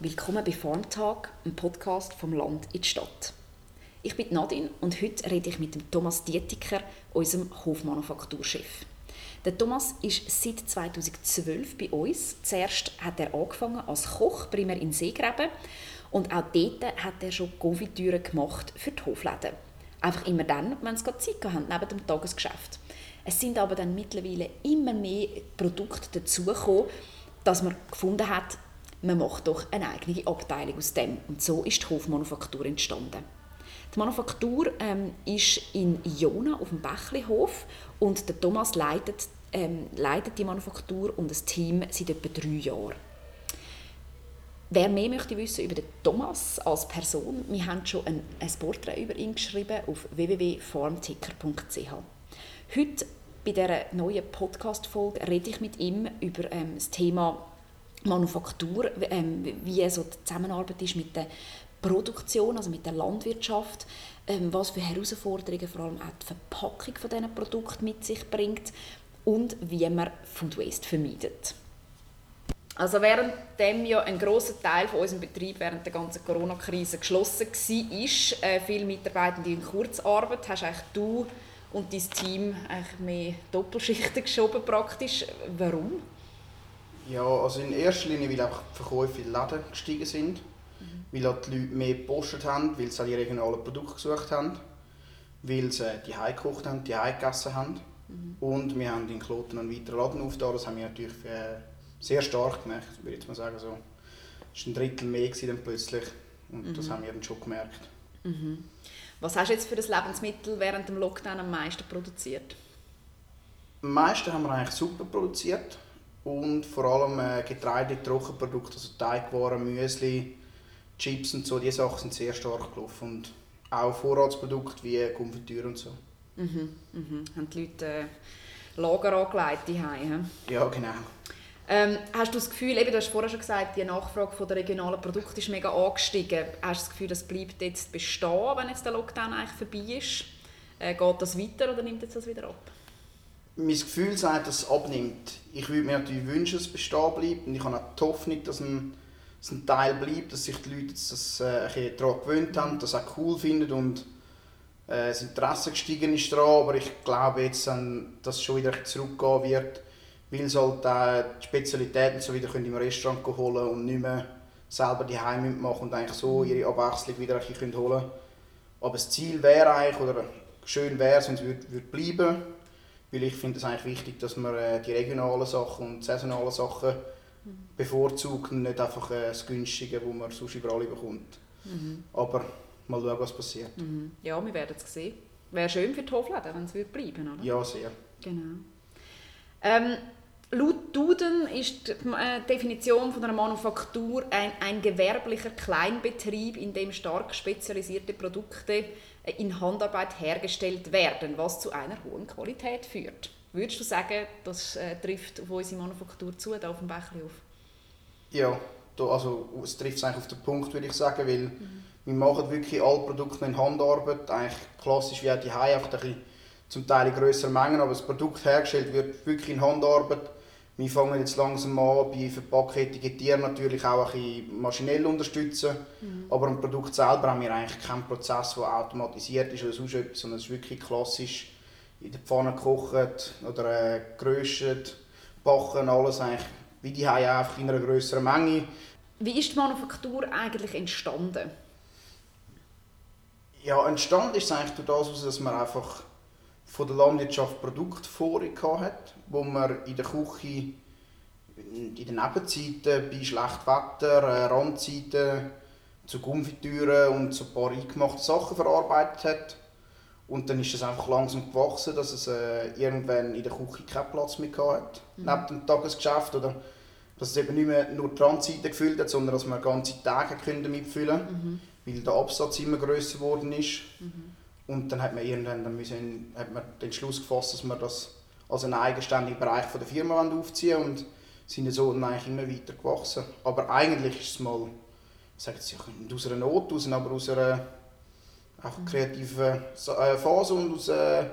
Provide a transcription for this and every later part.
Willkommen bei Farmtag, einem Podcast vom Land in die Stadt. Ich bin Nadine und heute rede ich mit dem Thomas Dietiker, unserem Hofmanufakturchef. Der Thomas ist seit 2012 bei uns. Zuerst hat er angefangen als Koch, primär in Seegräben. Und auch dort hat er schon Konfitüre gemacht für die Hofläden. Einfach immer dann, wenn sie Zeit haben, neben dem Tagesgeschäft. Es sind aber dann mittlerweile immer mehr Produkte dazugekommen, dass man gefunden hat, man macht doch eine eigene Abteilung aus dem. Und so ist die Hofmanufaktur entstanden. Die Manufaktur ähm, ist in Jona auf dem Bächlihof und der Thomas leitet, ähm, leitet die Manufaktur und das Team seit etwa drei Jahren. Wer mehr möchte wissen über den Thomas als Person, wir haben schon ein, ein Porträt über ihn geschrieben auf www.farmticker.ch. Heute bei dieser neuen Podcast-Folge rede ich mit ihm über ähm, das Thema Manufaktur, ähm, wie so die Zusammenarbeit ist mit der Produktion, also mit der Landwirtschaft, ähm, was für Herausforderungen vor allem auch die Verpackung von diesen Produkten mit sich bringt und wie man Food Waste vermeidet. Also während dem ja ein großer Teil von unserem Betrieb während der ganzen Corona-Krise geschlossen war, äh, viele Mitarbeitende in Kurzarbeit, hast eigentlich du und dein Team eigentlich mehr Doppelschichten geschoben praktisch. Warum? Ja, also in erster Linie, weil auch die Verkäufe in den Läden gestiegen sind, mhm. weil auch die Leute mehr gepostet haben, weil sie die regionalen Produkte gesucht haben, weil sie die Hause gekocht haben, die Hause gegessen haben. Mhm. Und wir haben in Kloten einen weiteren Laden aufgetan, das haben wir natürlich äh, sehr stark gemerkt, würde ich jetzt mal sagen. So. Es war ein Drittel mehr dann plötzlich und mhm. das haben wir dann schon gemerkt. Mhm. Was hast du jetzt für das Lebensmittel während dem Lockdown am meisten produziert? Am meisten haben wir eigentlich super produziert und vor allem äh, Getreide, Trockenprodukte, also Teigwaren, Müsli, Chips und so, diese Sachen sind sehr stark gelaufen und auch Vorratsprodukte wie Konfitüre und so. Mhm, mhm. Haben die Leute äh, Lager angelegt die Ja, genau. Ähm, hast du das Gefühl, eben, du hast vorher schon gesagt, die Nachfrage von der regionalen Produkte ist mega angestiegen. Hast du das Gefühl, das bleibt jetzt bestehen, wenn jetzt der Lockdown eigentlich vorbei ist? Äh, geht das weiter oder nimmt jetzt das wieder ab? Mein Gefühl sagt, dass es abnimmt. Ich würde mir natürlich wünschen, dass es bestehen bleibt. Und ich habe auch die Hoffnung, dass ein, dass ein Teil bleibt, dass sich die Leute das, äh, daran gewöhnt haben, das auch cool finden und äh, das Interesse gestiegen ist daran. Aber ich glaube jetzt, dass es schon wieder zurückgehen wird weil sie halt äh, die Spezialitäten so wieder im Restaurant holen und nicht mehr selber die Heim machen und eigentlich so ihre Abwechslung wieder ein holen können. Aber das Ziel wäre eigentlich, oder schön wäre es, wenn es würde, würde bleiben weil ich finde es eigentlich wichtig, dass man äh, die regionalen Sachen und saisonalen Sachen mhm. bevorzugt und nicht einfach äh, das Günstige, das man sonst überall bekommt. Mhm. Aber mal schauen, was passiert. Mhm. Ja, wir werden es sehen. Wäre schön für die Hofläden, wenn es bleiben würde, Ja, sehr. Genau. Ähm, Laut Duden ist die äh, Definition von einer Manufaktur ein, ein gewerblicher Kleinbetrieb, in dem stark spezialisierte Produkte in Handarbeit hergestellt werden, was zu einer hohen Qualität führt. Würdest du sagen, das äh, trifft auf unsere Manufaktur zu, hier auf dem Bächlihof? Ja, also es trifft es eigentlich auf den Punkt, würde ich sagen, weil mhm. wir machen wirklich alle Produkte in Handarbeit, eigentlich klassisch wie auch die Hai, einfach ein bisschen, zum Teil in grösseren Mengen, aber das Produkt hergestellt wird wirklich in Handarbeit wir fangen jetzt langsam an, bei Verpacketikettieren natürlich auch ein bisschen maschinell unterstützen. Mhm. Aber am Produkt selber haben wir eigentlich keinen Prozess, der automatisiert ist oder sonst etwas, sondern es ist wirklich klassisch in der Pfanne gekocht oder äh, geröstet, backen, alles eigentlich wie die haben einfach in einer größeren Menge. Wie ist die Manufaktur eigentlich entstanden? Ja, entstanden ist es eigentlich durch das, dass man einfach von der Landwirtschaft Produktvorräte hat, wo man in der Küche in den Nebenzeiten bei schlechtem Wetter, äh, Randzeiten zu Konfitüren und so ein paar eingemachte Sachen verarbeitet hat. Und dann ist es einfach langsam gewachsen, dass es äh, irgendwann in der Küche keinen Platz mehr hatte, mhm. neben dem Tagesgeschäft. Oder dass es eben nicht mehr nur die Randzeiten gefüllt hat, sondern dass man ganze Tage damit füllen mhm. weil der Absatz immer grösser geworden ist. Mhm. Und dann hat man irgendwann dann müssen, hat man den Entschluss gefasst, dass man das als einen eigenständigen Bereich von der Firma aufziehen und sind so eigentlich immer weiter gewachsen. Aber eigentlich ist es mal, ich sage jetzt aus einer Not aus, aber aus einer auch mhm. kreativen äh, Phase und aus äh,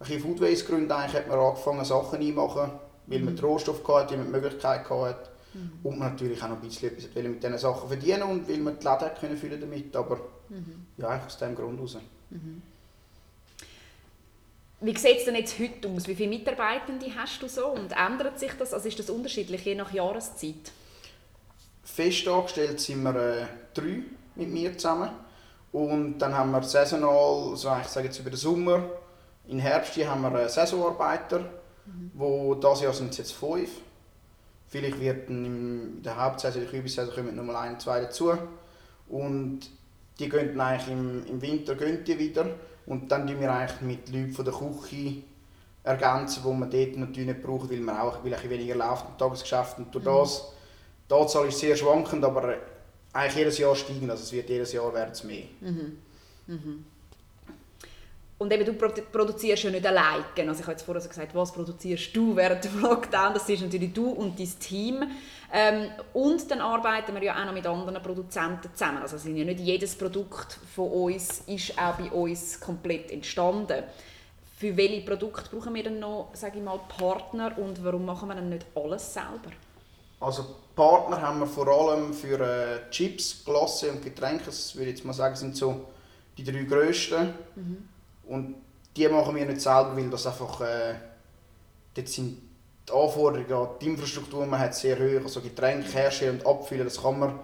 Food Waste Gründen eigentlich hat man angefangen Sachen einmachen, weil man mhm. den Rohstoff hatte, die man die Möglichkeit hatte, Mhm. Und man natürlich auch noch ein bisschen etwas mit diesen Sachen verdienen und weil man die Läden können füllen damit, aber mhm. ja, eigentlich aus diesem Grund raus. Mhm. Wie sieht es denn jetzt heute aus? Wie viele Mitarbeitende hast du so und ändert sich das? Also ist das unterschiedlich, je nach Jahreszeit? Fest angestellt sind wir äh, drei mit mir zusammen. Und dann haben wir saisonal, also ich sage jetzt über den Sommer, im Herbst haben wir Saisonarbeiter, mhm. wo das Jahr sind es jetzt fünf. Vielleicht wird in der Hauptsaison, in der Kübissaison kommen noch mal ein, zwei dazu. Und die gehen eigentlich im, im Winter gehen die wieder. Und dann tun wir eigentlich mit Leuten von der Küche ergänzen, die man dort natürlich nicht braucht, weil man auch weil ein weniger läuft im Tagesgeschäft. Und durch mhm. das, die Anzahl ist sehr schwankend, aber eigentlich jedes Jahr steigen. Also es wird jedes Jahr werden es mehr. Mhm. Mhm. Und eben, du produzierst ja nicht alleine. Also ich habe jetzt vorher gesagt, was produzierst du während dem Lockdown? Das ist natürlich du und dein Team. Ähm, und dann arbeiten wir ja auch noch mit anderen Produzenten zusammen. Also sind ja nicht jedes Produkt von uns ist auch bei uns komplett entstanden. Für welche Produkte brauchen wir dann noch, sage ich mal, Partner und warum machen wir dann nicht alles selber? Also Partner haben wir vor allem für äh, Chips, Glasse und Getränke. Das würde ich jetzt mal sagen, sind so die drei grössten. Mhm. Und die machen wir nicht selber, weil das einfach, äh, dort sind die Anforderungen an die Infrastruktur, man hat sehr hoch, also Getränke herstellen und abfüllen, das kann man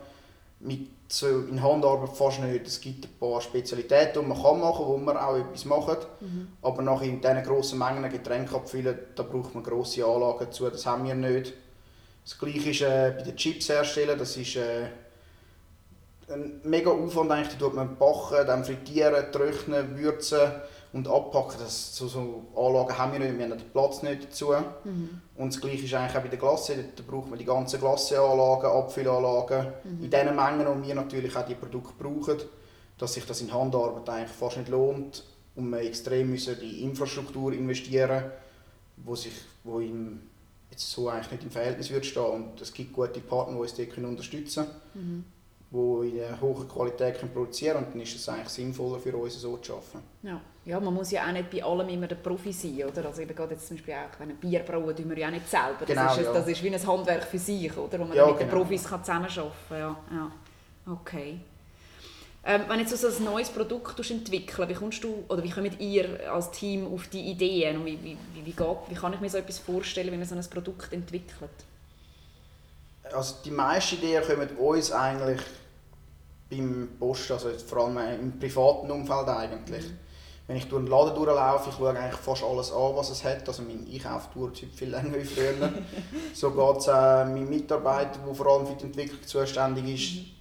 mit so in Handarbeit fast nicht. Es gibt ein paar Spezialitäten, die man kann machen wo man auch etwas macht. Mhm. Aber nach in diesen grossen Mengen Getränke abfüllen, da braucht man grosse Anlagen dazu, das haben wir nicht. Das gleiche ist äh, bei den Chips herstellen, das ist äh, ein mega Aufwand eigentlich, die tut man backen, dann frittieren, trocknen, würzen und abpacken. Das, so, so Anlagen haben wir nicht, wir haben den Platz nicht dazu. Mhm. Und das gleiche ist eigentlich auch bei der Glasse, da braucht man die ganzen Glasseanlagen, Abfüllanlagen, mhm. in den Mengen, und wir natürlich auch die Produkte brauchen, dass sich das in Handarbeit eigentlich fast nicht lohnt und wir extrem müssen in Infrastruktur investieren, wo sich, wo im jetzt so eigentlich nicht im Verhältnis würde stehen. Und es gibt gute Partner, die uns dort unterstützen können, mhm. Die in einer hohen Qualität können produzieren können. Und dann ist es eigentlich sinnvoller für uns, so zu arbeiten. Ja. ja, man muss ja auch nicht bei allem immer der Profi sein. Oder? Also eben gerade jetzt zum Beispiel auch, wenn ein Bier brauen, tun wir ja auch nicht selber. Das, genau, ist, ja. das ist wie ein Handwerk für sich, oder? wo man ja, mit genau. den Profis kann zusammenarbeiten kann. Ja, ja. Okay. Ähm, wenn jetzt so ein neues Produkt entwickeln wie kommst du, oder wie kommt ihr als Team auf die Ideen? Und wie, wie, wie, geht, wie kann ich mir so etwas vorstellen, wie man so ein Produkt entwickelt? Also die meisten Ideen kommen uns eigentlich beim Post, also vor allem im privaten Umfeld eigentlich. Mhm. Wenn ich durch den Laden durchlaufe, ich schaue eigentlich fast alles an, was es hat. Also mein Einkauf dauert viel länger als früher. so geht es äh, meinem Mitarbeiter, der vor allem für die Entwicklung zuständig ist, mhm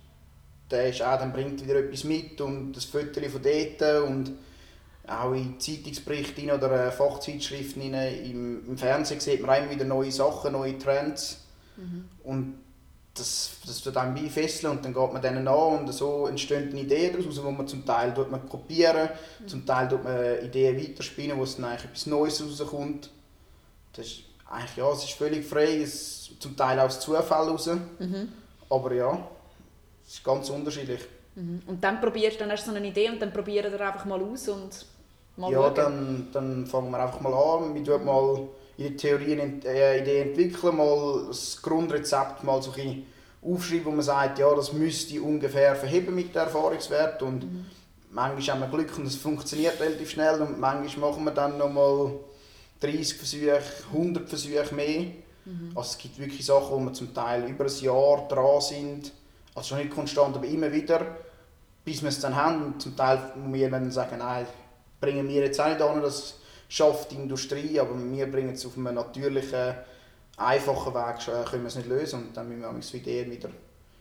der ist auch, dann bringt wieder etwas mit und das Foto von dort und auch in Zeitungsberichten oder äh, Fachzeitschriften im, im Fernsehen sieht man immer wieder neue Sachen, neue Trends mhm. und das, das tut einem beifesseln und dann geht man denen an und so entstehen Ideen daraus, wo man zum Teil tut man kopieren, mhm. zum Teil tut man Ideen weiterspinnen, wo es dann eigentlich etwas Neues rauskommt. Das ist eigentlich, ja, es ist völlig frei, es, zum Teil auch aus Zufall raus, mhm. aber ja. Es ist ganz unterschiedlich. Mhm. Und dann probierst dann hast du so eine Idee und dann probiert er einfach mal aus und mal Ja, dann, dann fangen wir einfach mal an. Wir tun mal in der Theorie eine äh, Idee entwickeln, mal das Grundrezept mal so ein aufschreiben, wo man sagt, ja, das müsste ungefähr verheben mit dem Erfahrungswert und mhm. manchmal haben wir Glück und es funktioniert relativ schnell und manchmal machen wir dann noch mal 30 Versuche, 100 Versuche mehr. Mhm. Also es gibt wirklich Sachen, wo wir zum Teil über ein Jahr dran sind also schon nicht konstant, aber immer wieder, bis wir es dann haben. Und zum Teil muss wir dann sagen, nein, bringen wir jetzt auch nicht an, das schafft die Industrie, aber wir bringen es auf einem natürlichen, einfachen Weg, äh, können wir es nicht lösen. Und dann müssen wir uns Ideen wieder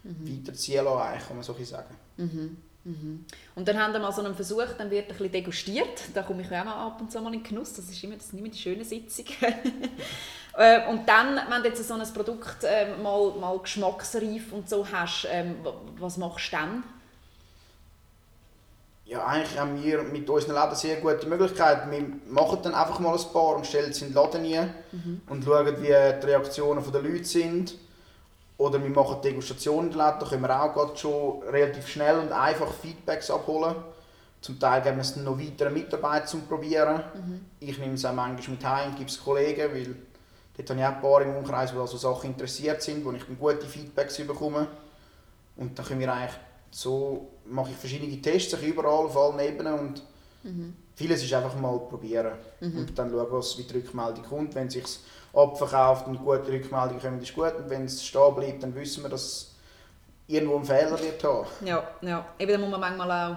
mhm. weiterziehen lassen, kann man so sagen. Mhm. Mhm. Und dann haben wir mal so einen Versuch, dann wird ein bisschen degustiert. Da komme ich auch mal ab und zu mal in den Genuss. Das ist immer, das sind immer die schönen Sitzungen. Äh, und dann, wenn du jetzt so ein Produkt äh, mal, mal geschmacksreif und so hast, ähm, was machst du dann? Ja, eigentlich haben wir mit unseren Läden sehr gute Möglichkeiten. Wir machen dann einfach mal ein paar und stellen sie in den Laden rein mhm. und schauen, wie die Reaktionen der Leute sind. Oder wir machen Degustationen in den Läden, da können wir auch schon relativ schnell und einfach Feedbacks abholen. Zum Teil geben wir es dann noch weiteren Mitarbeitern zum Probieren. Mhm. Ich nehme es auch manchmal mit heim, gebe es Kollegen, weil Dort habe ich auch ein paar im Umkreis, die an so Sachen interessiert sind, wo ich gute Feedbacks bekomme. Und dann können wir eigentlich so, mache ich verschiedene Tests, ich überall, auf allen Ebenen und mhm. vieles ist einfach mal probieren mhm. und dann schauen, was wie die Rückmeldung kommt. Wenn es sich abverkauft und gute Rückmeldungen kommen, ist gut. Und wenn es stehen bleibt, dann wissen wir, dass es irgendwo einen Fehler wird haben. Ja, ja. Eben, da muss man manchmal auch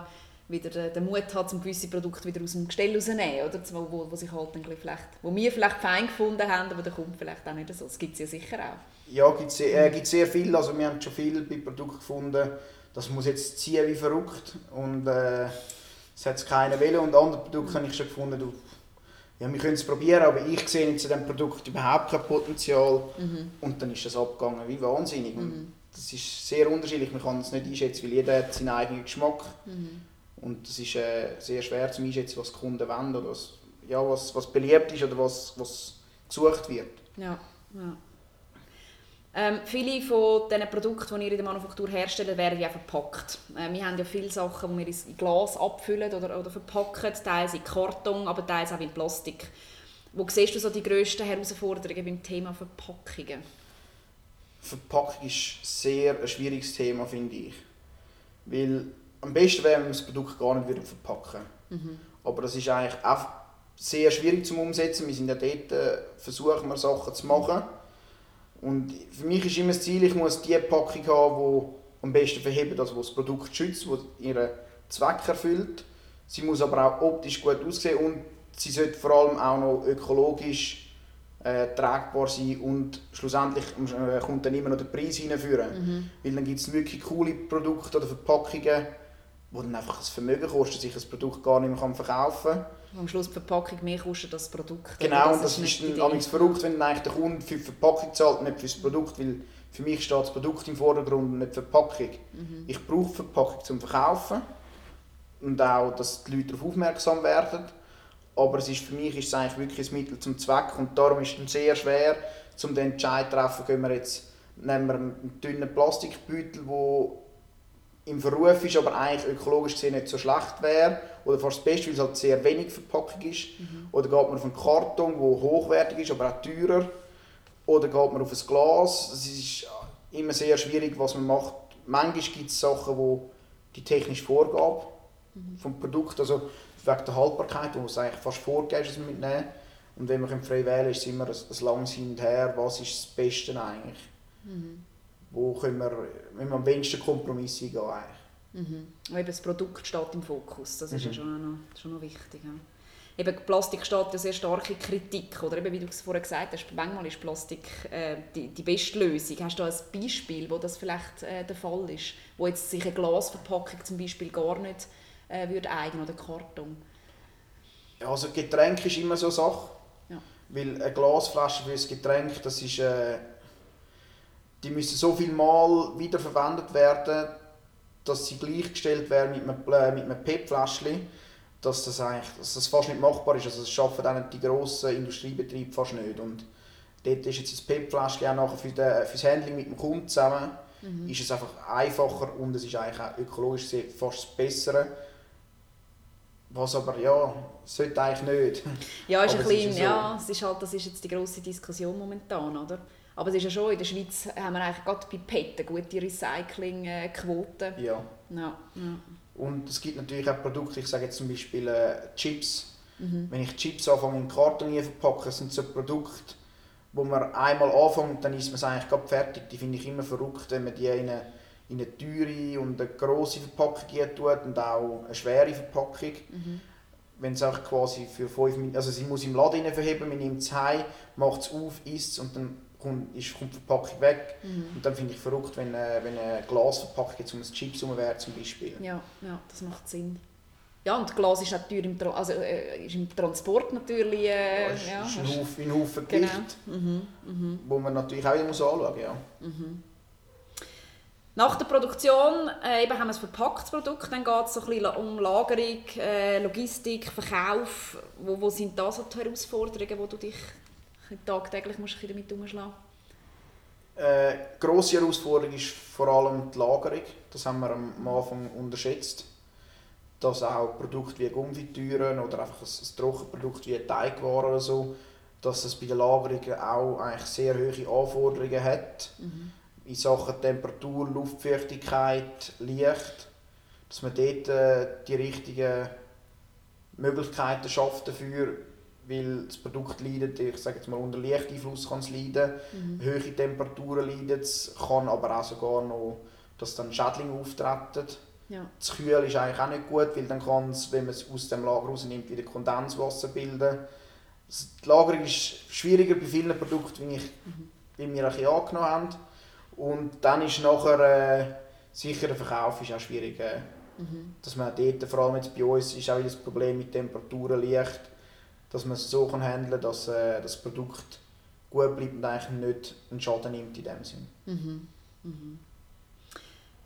wieder den, Mut haben, um gewisse Produkte wieder aus dem Gestell rauszunehmen, oder? Wo, wo, sich halt vielleicht, wo wir vielleicht fein gefunden haben, aber der kommt vielleicht auch nicht so. Das gibt es ja sicher auch. Ja, gibt es äh, gibt sehr viel. Also wir haben schon viel bei Produkten gefunden, das muss jetzt ziehen wie verrückt und äh, es hat keiner wollen und andere Produkte habe ich schon gefunden, du, ja, wir können es probieren, aber ich sehe jetzt in diesem Produkt überhaupt kein Potenzial mhm. und dann ist das abgegangen wie wahnsinnig. Mhm. das ist sehr unterschiedlich, man kann es nicht einschätzen, weil jeder hat seinen eigenen Geschmack mhm. und es ist äh, sehr schwer zu einschätzen, was die Kunden wollen oder was, ja, was, was beliebt ist oder was, was gesucht wird. Ja, ja. Ähm, viele von den Produkten, die ihr in der Manufaktur herstellt, werden ja verpackt. Äh, wir haben ja viele Sachen, die wir in Glas abfüllen oder, oder verpacken, teils in Karton, aber teils auch in Plastik. Wo siehst du so die grössten Herausforderungen beim Thema Verpackungen? Verpackung ist sehr ein schwieriges Thema, finde ich. Weil am besten wäre, wenn wir das Produkt gar nicht verpacken würden. Mhm. Aber das ist eigentlich auch sehr schwierig zu umsetzen. Wir sind ja dort, äh, versuchen wir Sachen zu machen und für mich ist immer das Ziel, ich muss die Packung haben, die am besten verhebt, also die das Produkt schützt, die ihren Zweck erfüllt. Sie muss aber auch optisch gut aussehen und sie sollte vor allem auch noch ökologisch äh, tragbar sein und schlussendlich äh, kommt dann immer noch der Preis hineinführen. Mhm. Weil dann gibt es wirklich coole Produkte oder Verpackungen, wo dann einfach das Vermögen kostet, sich ein Produkt gar nicht mehr verkaufen kann am Schluss die Verpackung mehr kostet als das Produkt. Genau, das und das ist, ist dann verrückt, wenn eigentlich der Kunde für die Verpackung zahlt, nicht für das Produkt, weil für mich steht das Produkt im Vordergrund und nicht die Verpackung. Mhm. Ich brauche Verpackung zum Verkaufen und auch, dass die Leute darauf aufmerksam werden. Aber es ist, für mich ist es eigentlich wirklich ein Mittel zum Zweck und darum ist es sehr schwer, um den Entscheid zu treffen, gehen wir jetzt, nehmen wir einen dünnen Plastikbeutel, der im Verruf ist, aber eigentlich ökologisch gesehen nicht so schlecht wäre. Oder fast das Beste, weil es halt sehr wenig Verpackung ist. Mhm. Oder geht man auf einen Karton, der hochwertig ist, aber auch teurer. Oder geht man auf ein Glas. Es ist immer sehr schwierig, was man macht. Manchmal gibt es Sachen, wo die technische Vorgabe mhm. vom Produkt, also wegen der Haltbarkeit, wo es eigentlich fast vorgegeben ist, mitnehmen. Und wenn man frei wählen kann, ist es immer ein, ein langes Hin und Her, was ist das Beste eigentlich. Mhm wo können wir, wenn wir am wenigsten Kompromisse eingehen Mhm. eben das Produkt steht im Fokus, das ist mhm. ja schon noch, schon noch wichtig. Ja. Eben, Plastik steht ja sehr starke Kritik, oder eben, wie du es vorhin gesagt hast, manchmal ist Plastik äh, die, die beste Lösung. Hast du ein Beispiel, wo das vielleicht äh, der Fall ist, wo jetzt sich eine Glasverpackung zum Beispiel gar nicht äh, würde eignen oder Karton? Ja, also Getränk ist immer so eine Sache, ja. weil eine Glasflasche für ein Getränk, das ist äh, die müssen so viel Mal wiederverwendet werden, dass sie gleichgestellt werden mit einem, äh, mit einem PET-Fläschchen, dass das, eigentlich, dass das fast nicht machbar ist. Also das schaffen dann die grossen Industriebetriebe fast nicht. Und dort ist jetzt das PET-Fläschchen auch nachher für, den, für das Handling mit dem Kunden zusammen mhm. ist es einfach einfacher und es ist eigentlich auch ökologisch fast das Bessere. Was aber ja, sollte eigentlich nicht. Ja, ist ein bisschen, ist so. ja, es ist halt, das ist jetzt die grosse Diskussion momentan, oder? Aber es ist ja schon, in der Schweiz haben wir eigentlich gerade bei PET eine gute Recyclingquote. Ja. ja. ja. Und es gibt natürlich auch Produkte, ich sage jetzt zum Beispiel äh, Chips. Mhm. Wenn ich Chips anfange in Karton verpacke, sind so Produkte, wo man einmal anfängt, dann ist man es eigentlich gerade fertig. Die finde ich immer verrückt, wenn man die in eine, in eine teure und eine grosse Verpackung tut und auch eine schwere Verpackung. Mhm. Wenn es auch quasi für fünf Minuten, also sie muss im Laden verheben, man nimmt es heim, macht es auf, isst es und dann kommt, ist, kommt die Verpackung weg. Mhm. Und dann finde ich verrückt, wenn, äh, wenn eine Glasverpackung jetzt um ein Chips wäre zum Beispiel. Ja, ja, das macht Sinn. Ja, und Glas ist natürlich im, Tra also, äh, ist im Transport natürlich... Äh, ja, ist, ja, ist ein, Haufen, ein Haufen Gewicht, genau. mhm, mhm. wo man natürlich auch muss anschauen muss. Ja. Mhm. Nach der Produktion äh, eben haben wir ein verpacktes Produkt, dann geht es so ein bisschen um Lagerung, äh, Logistik, Verkauf. Wo, wo sind da so die Herausforderungen, wo du dich tagtäglich musst du damit umschlagen? Äh, grosse Herausforderung ist vor allem die Lagerung. Das haben wir am Anfang unterschätzt. Dass auch Produkte wie Gummifitüren oder einfach ein, ein Trockenprodukt wie Teigwaren oder so dass es bei den Lagerungen auch eigentlich sehr hohe Anforderungen hat. Mhm. In Sachen Temperatur, Luftfeuchtigkeit, Licht. Dass man dort äh, die richtigen Möglichkeiten schafft dafür, weil das Produkt leidet, ich sage jetzt mal unter Lichteinfluss kann es leiden, mhm. hohe Temperaturen leiden es, kann aber auch sogar noch, dass dann Schädlinge auftreten. Ja. Das Kühl ist eigentlich auch nicht gut, weil dann kann es, wenn man es aus dem Lager rausnimmt, wieder Kondenswasser bilden. Die Lagerung ist schwieriger bei vielen Produkten, wie, ich, mhm. wie wir ein angenommen haben. Und dann ist nachher äh, sicher der Verkauf ist auch schwierig. Äh, mhm. Dass man dort, vor allem jetzt bei uns, ist auch das Problem mit Temperaturen, Licht dass man es so kann handeln kann, dass äh, das Produkt gut bleibt und eigentlich nicht einen Schaden nimmt in dem Sinn. Mhm. Mhm.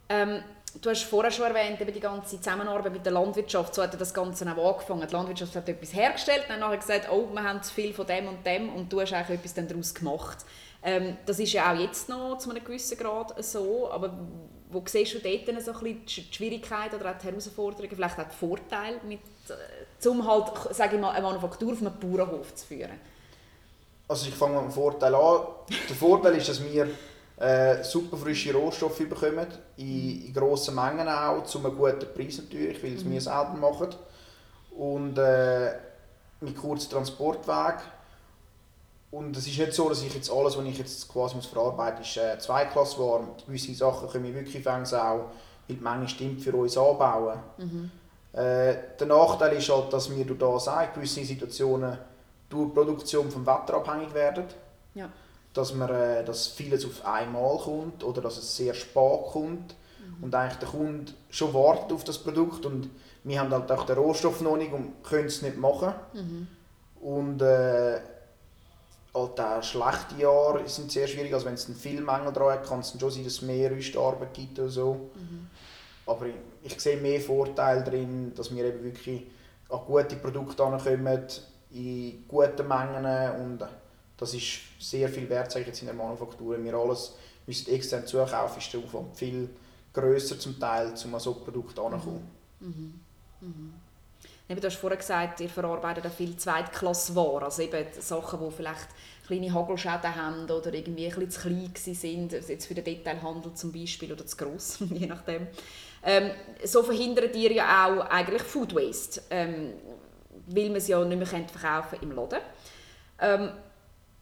Ähm, du hast vorher schon erwähnt, eben die ganze Zusammenarbeit mit der Landwirtschaft, so hat das Ganze auch angefangen. Die Landwirtschaft hat etwas hergestellt, dann nachher gesagt, oh, wir haben zu viel von dem und dem und du hast eigentlich etwas daraus gemacht. Ähm, das ist ja auch jetzt noch zu einem gewissen Grad so, aber wo siehst du dort so ein bisschen die Schwierigkeiten oder auch die Herausforderungen, vielleicht auch die Vorteile, mit, äh, um halt, sage ich mal, eine Manufaktur auf einem Bauernhof zu führen? Also ich fange mit dem Vorteil an. Der Vorteil ist, dass wir äh, super frische Rohstoffe bekommen, in, in grossen Mengen auch, zu einem guten Preis natürlich, weil es mhm. wir selber machen. Und äh, mit kurzen Transportweg und es ist nicht so, dass ich jetzt alles, was ich jetzt quasi muss verarbeiten muss, ist äh, Zweiklassware. Gewisse Sachen können wir wirklich auch, weil die Menge stimmt, für uns anbauen. Mhm. Äh, der Nachteil ist halt, dass wir durch das auch gewisse Situationen durch die Produktion vom Wetter abhängig werden. Ja. Dass, man, äh, dass vieles auf einmal kommt oder dass es sehr spät kommt mhm. und eigentlich der Kunde schon wartet auf das Produkt und wir haben halt auch den Rohstoff noch nicht und können es nicht machen. Mhm. Und äh, halt auch schlechte Jahre sind sehr schwierig. Also wenn es viel Mängel dran hat, kann es schon sein, dass es mehr Rüstarbeit gibt oder so. Mhm. Aber ich, ich, sehe mehr Vorteile darin, dass wir eben wirklich an gute Produkte ankommen, in guten Mengen und das ist sehr viel wert, sage ich jetzt in der Manufaktur. Wir alles müssen extern zukaufen, ist der Aufwand viel grösser zum Teil, um an so Produkte anzukommen. Mhm. Mhm. Eben, du hast vorhin gesagt, ihr verarbeitet auch viel Zweitklassware, also eben Sachen, die vielleicht kleine Hagelschäden haben oder irgendwie ein bisschen zu klein sind, jetzt für den Detailhandel zum Beispiel, oder zu gross, je nachdem. Ähm, so verhindert ihr ja auch eigentlich Food Waste, ähm, weil man es ja nicht mehr verkaufen im Laden. Ähm,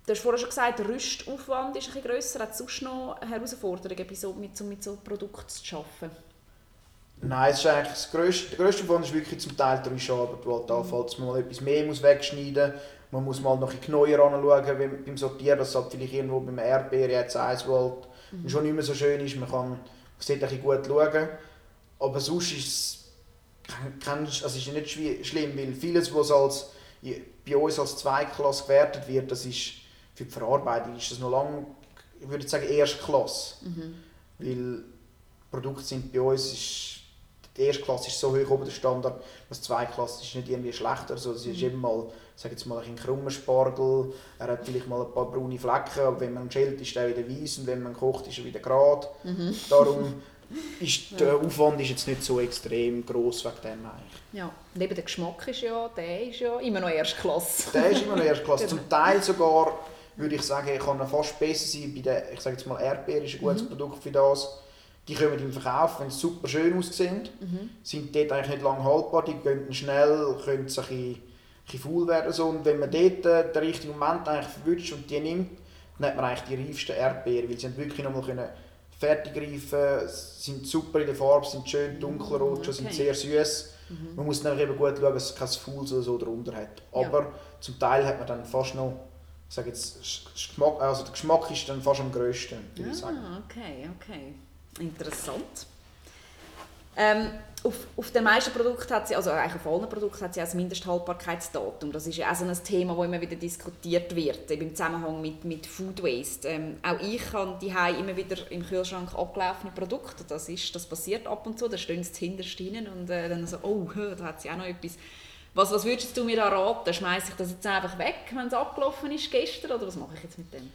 du hast vorhin schon gesagt, der Rüstaufwand ist bisschen grösser. Hat es sonst noch Herausforderungen, mit so, mit so Produkten zu arbeiten? Nein, es ist eigentlich das grösste, der grösste Aufwand ist wirklich zum Teil die Rüscharbeit, weil halt anfällt, man mal etwas mehr wegschneiden muss. Man muss mal noch ein neuer anschauen beim Sortieren, dass es halt vielleicht irgendwo beim Erdbeer jetzt eins Volt mhm. schon nicht mehr so schön ist. Man kann bisschen gut schauen. Aber sonst ist es, also ist nicht schlimm, weil vieles, was als, bei uns als Zweiklasse gewertet wird, das ist für die Verarbeitung ist das noch lange, ich würde sagen, Erstklasse. Mhm. Weil Produkte sind bei uns ist, die erste Klasse ist so hoch oben der Standard, dass die zweite Klasse ist nicht irgendwie schlechter. Also es ist mhm. immer mal, sage jetzt mal, ein krummer Spargel, er hat vielleicht mal ein paar braune Flecken, aber wenn man schält, ist er wieder weiß und wenn man kocht, ist er wieder gerade. Mhm. Darum ist der Aufwand ist jetzt nicht so extrem groß wegen dem eigentlich. Ja, und eben der Geschmack ist ja, der ist ja immer noch Erstklasse. Der ist immer noch Erstklasse. Zum Teil sogar würde ich sagen, kann er fast besser sein bei der, ich sage jetzt mal Erdbeer ist ein gutes mhm. Produkt für das die kommen im Verkauf, wenn sie super schön aussehen, mhm. sind dort eigentlich nicht lange haltbar, die gehen schnell, können sie ein bisschen, ein faul werden. So. Und wenn man dort äh, den richtigen Moment eigentlich verwünscht und die nimmt, dann hat man eigentlich die reifsten Erdbeeren, weil sie wirklich noch mal fertig reifen, sind super in der Farbe, sind schön dunkelrot, okay. sind sehr süß. Mhm. Man muss dann eben gut schauen, dass es kein Fouls oder so darunter hat. Aber ja. zum Teil hat man dann fast noch ich sage jetzt, Geschmack, also der Geschmack ist dann fast am grössten, würde ah, ich sagen. okay, okay. Interessant. Ähm, auf, auf den meisten Produkten hat sie, also eigentlich auf allen Produkten hat sie ein Mindesthaltbarkeitsdatum. Das ist ja auch so ein Thema, das immer wieder diskutiert wird, im Zusammenhang mit, mit Food Waste. Ähm, auch ich habe die immer wieder im Kühlschrank abgelaufene Produkte. Das, ist, das passiert ab und zu, da stehen sie hinterst rein und äh, dann so, oh, da hat sie auch noch etwas. Was, was würdest du mir da raten? Schmeiße ich das jetzt einfach weg, wenn es abgelaufen ist gestern, oder was mache ich jetzt mit dem?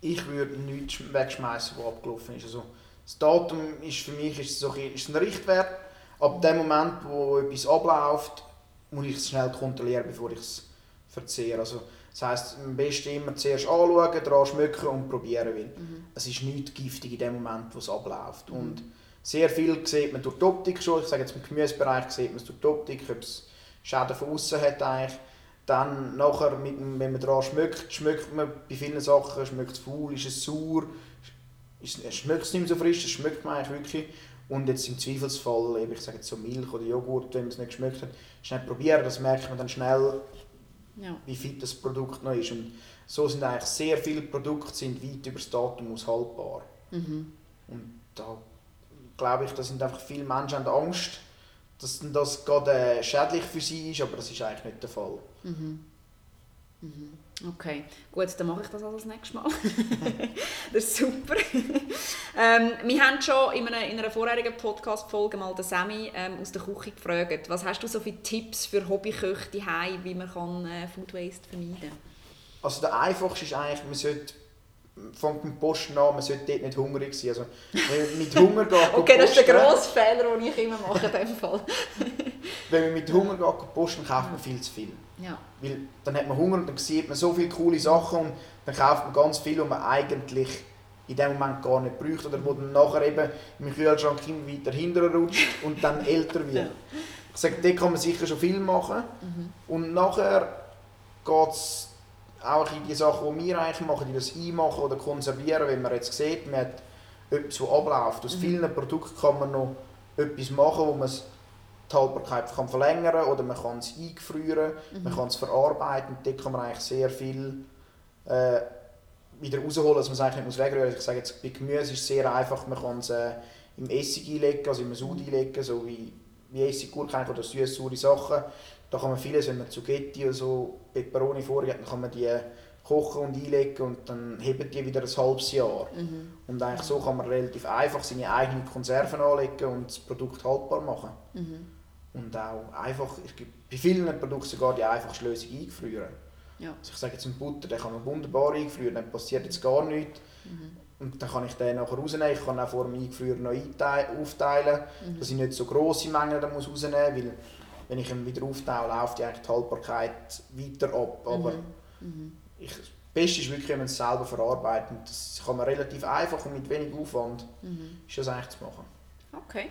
Ich würde nichts wegschmeißen, was abgelaufen ist. Also, das Datum ist für mich ist so ein, ist ein Richtwert. Ab dem Moment, wo etwas abläuft, muss ich es schnell kontrollieren, bevor ich es verzehre. Also, Das heisst, am besten immer zuerst anschauen, daran schmücken und probieren, weil mhm. es ist nicht giftig in dem Moment, wo es abläuft. Mhm. Und sehr viel sieht man durch die Optik schon. Ich sage jetzt im Gemüsebereich sieht man es durch die Optik, ob es Schäden von außen hat eigentlich. Dann nachher, mit, wenn man daran schmeckt, schmeckt man bei vielen Sachen, schmeckt es faul, ist es sauer, schmeckt es nicht mehr so frisch, das schmeckt man eigentlich wirklich. Und jetzt im Zweifelsfall, ich sage jetzt so Milch oder Joghurt, wenn man es nicht geschmeckt hat, schnell probieren, das merkt man dann schnell, ja. wie fit das Produkt noch ist. Und so sind eigentlich sehr viele Produkte sind weit über das Datum aus haltbar. Mhm. Und da glaube ich, da sind einfach viele Menschen haben Angst, dass das gerade äh, schädlich für sie ist, aber das ist eigentlich nicht der Fall. Mhm. Mhm. Okay, gut, dann mache ich das also das nächste Mal. das ist super. ähm, wir haben schon in einer, in einer vorherigen Podcast-Folge mal den Sammy ähm, aus der Küche gefragt, was hast du so für Tipps für Hobbyköche daheim, wie man kann, äh, Food Waste vermeiden kann? Also der einfachste ist eigentlich, man sollte fängt mit Posten an, man sollte dort nicht hungrig sein. Also, wenn man mit Hunger geht, Okay, das ist der grosse Fehler, den ich immer mache in diesem Fall. wenn man mit Hunger geht, posten, kauft man viel zu viel. Ja. Weil dann hat man Hunger und dann sieht man so viele coole Sachen und dann kauft man ganz viel, was man eigentlich in dem Moment gar nicht braucht oder wo dann nachher eben im Kühlschrank immer weiter hinterher rutscht und dann älter wird. Ja. Ich sage, da kann man sicher schon viel machen mhm. und nachher geht es auch in die Sachen, die wir eigentlich machen, die das einmachen oder konservieren, wenn man jetzt sieht, man hat etwas, das abläuft. Aus mhm. vielen Produkten kann man noch etwas machen, wo man die Haltbarkeit kann verlängern kann oder man kann es eingefrieren, mhm. man kann es verarbeiten. Dort kann man eigentlich sehr viel äh, wieder rausholen, dass man es eigentlich nicht wegrühren muss. Ich sage jetzt, bei Gemüse ist es sehr einfach, man kann es äh, im Essig einlegen, also im Sud einlegen, so wie, wie Essiggurken oder süß-saure Sachen. Da kann man vieles, wenn man Zugetti oder so Peperoni vorhat, dann kann man die kochen und einlegen und dann heben die wieder ein halbes Jahr. Mhm. Und eigentlich so kann man relativ einfach seine eigenen Konserven anlegen und das Produkt haltbar machen. Mhm. Und auch einfach, es gibt bei vielen Produkten sogar die einfachste Lösung eingefrieren. Ja. Also ich sage jetzt einen Butter, den kann man wunderbar eingefrieren, dann passiert jetzt gar nichts. Mhm. Und dann kann ich den nachher rausnehmen. Ich kann auch vor dem Eingefrieren noch aufteilen, mhm. dass ich nicht so grosse Mengen rausnehmen muss, weil wenn ich ihn wieder aufteile, läuft die, die Haltbarkeit weiter ab. Aber mhm. Ich, das Beste ist wirklich, wenn man es selber verarbeitet. Das kann man relativ einfach und mit wenig Aufwand mhm. ist das eigentlich zu machen. Okay.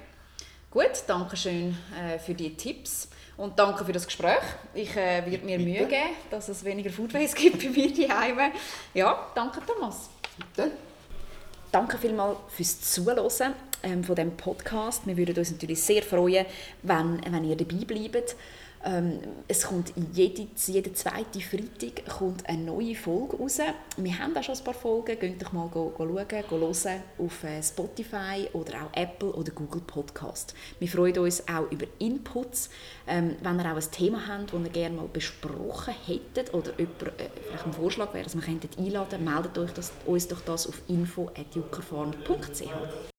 Gut, danke schön äh, für die Tipps und danke für das Gespräch. Ich äh, werde mir Bitte. Mühe geben, dass es weniger Food Waste gibt bei mir daheim. Ja, danke Thomas. Bitte. Danke vielmals fürs Zuhören ähm, von diesem Podcast. Wir würden uns natürlich sehr freuen, wenn, wenn ihr dabei bleibt. Ähm, es kommt jede, jeden zweiten Freitag kommt eine neue Folge raus. Wir haben auch schon ein paar Folgen. Geht doch mal go, go schauen, go hören auf äh, Spotify oder auch Apple oder Google Podcast. Wir freuen uns auch über Inputs. Ähm, wenn ihr auch ein Thema habt, das ihr gerne mal besprochen hättet oder jemand, äh, vielleicht ein Vorschlag wäre, dass wir einladen könnten, meldet euch das, uns doch das auf info.juckerfarm.ch.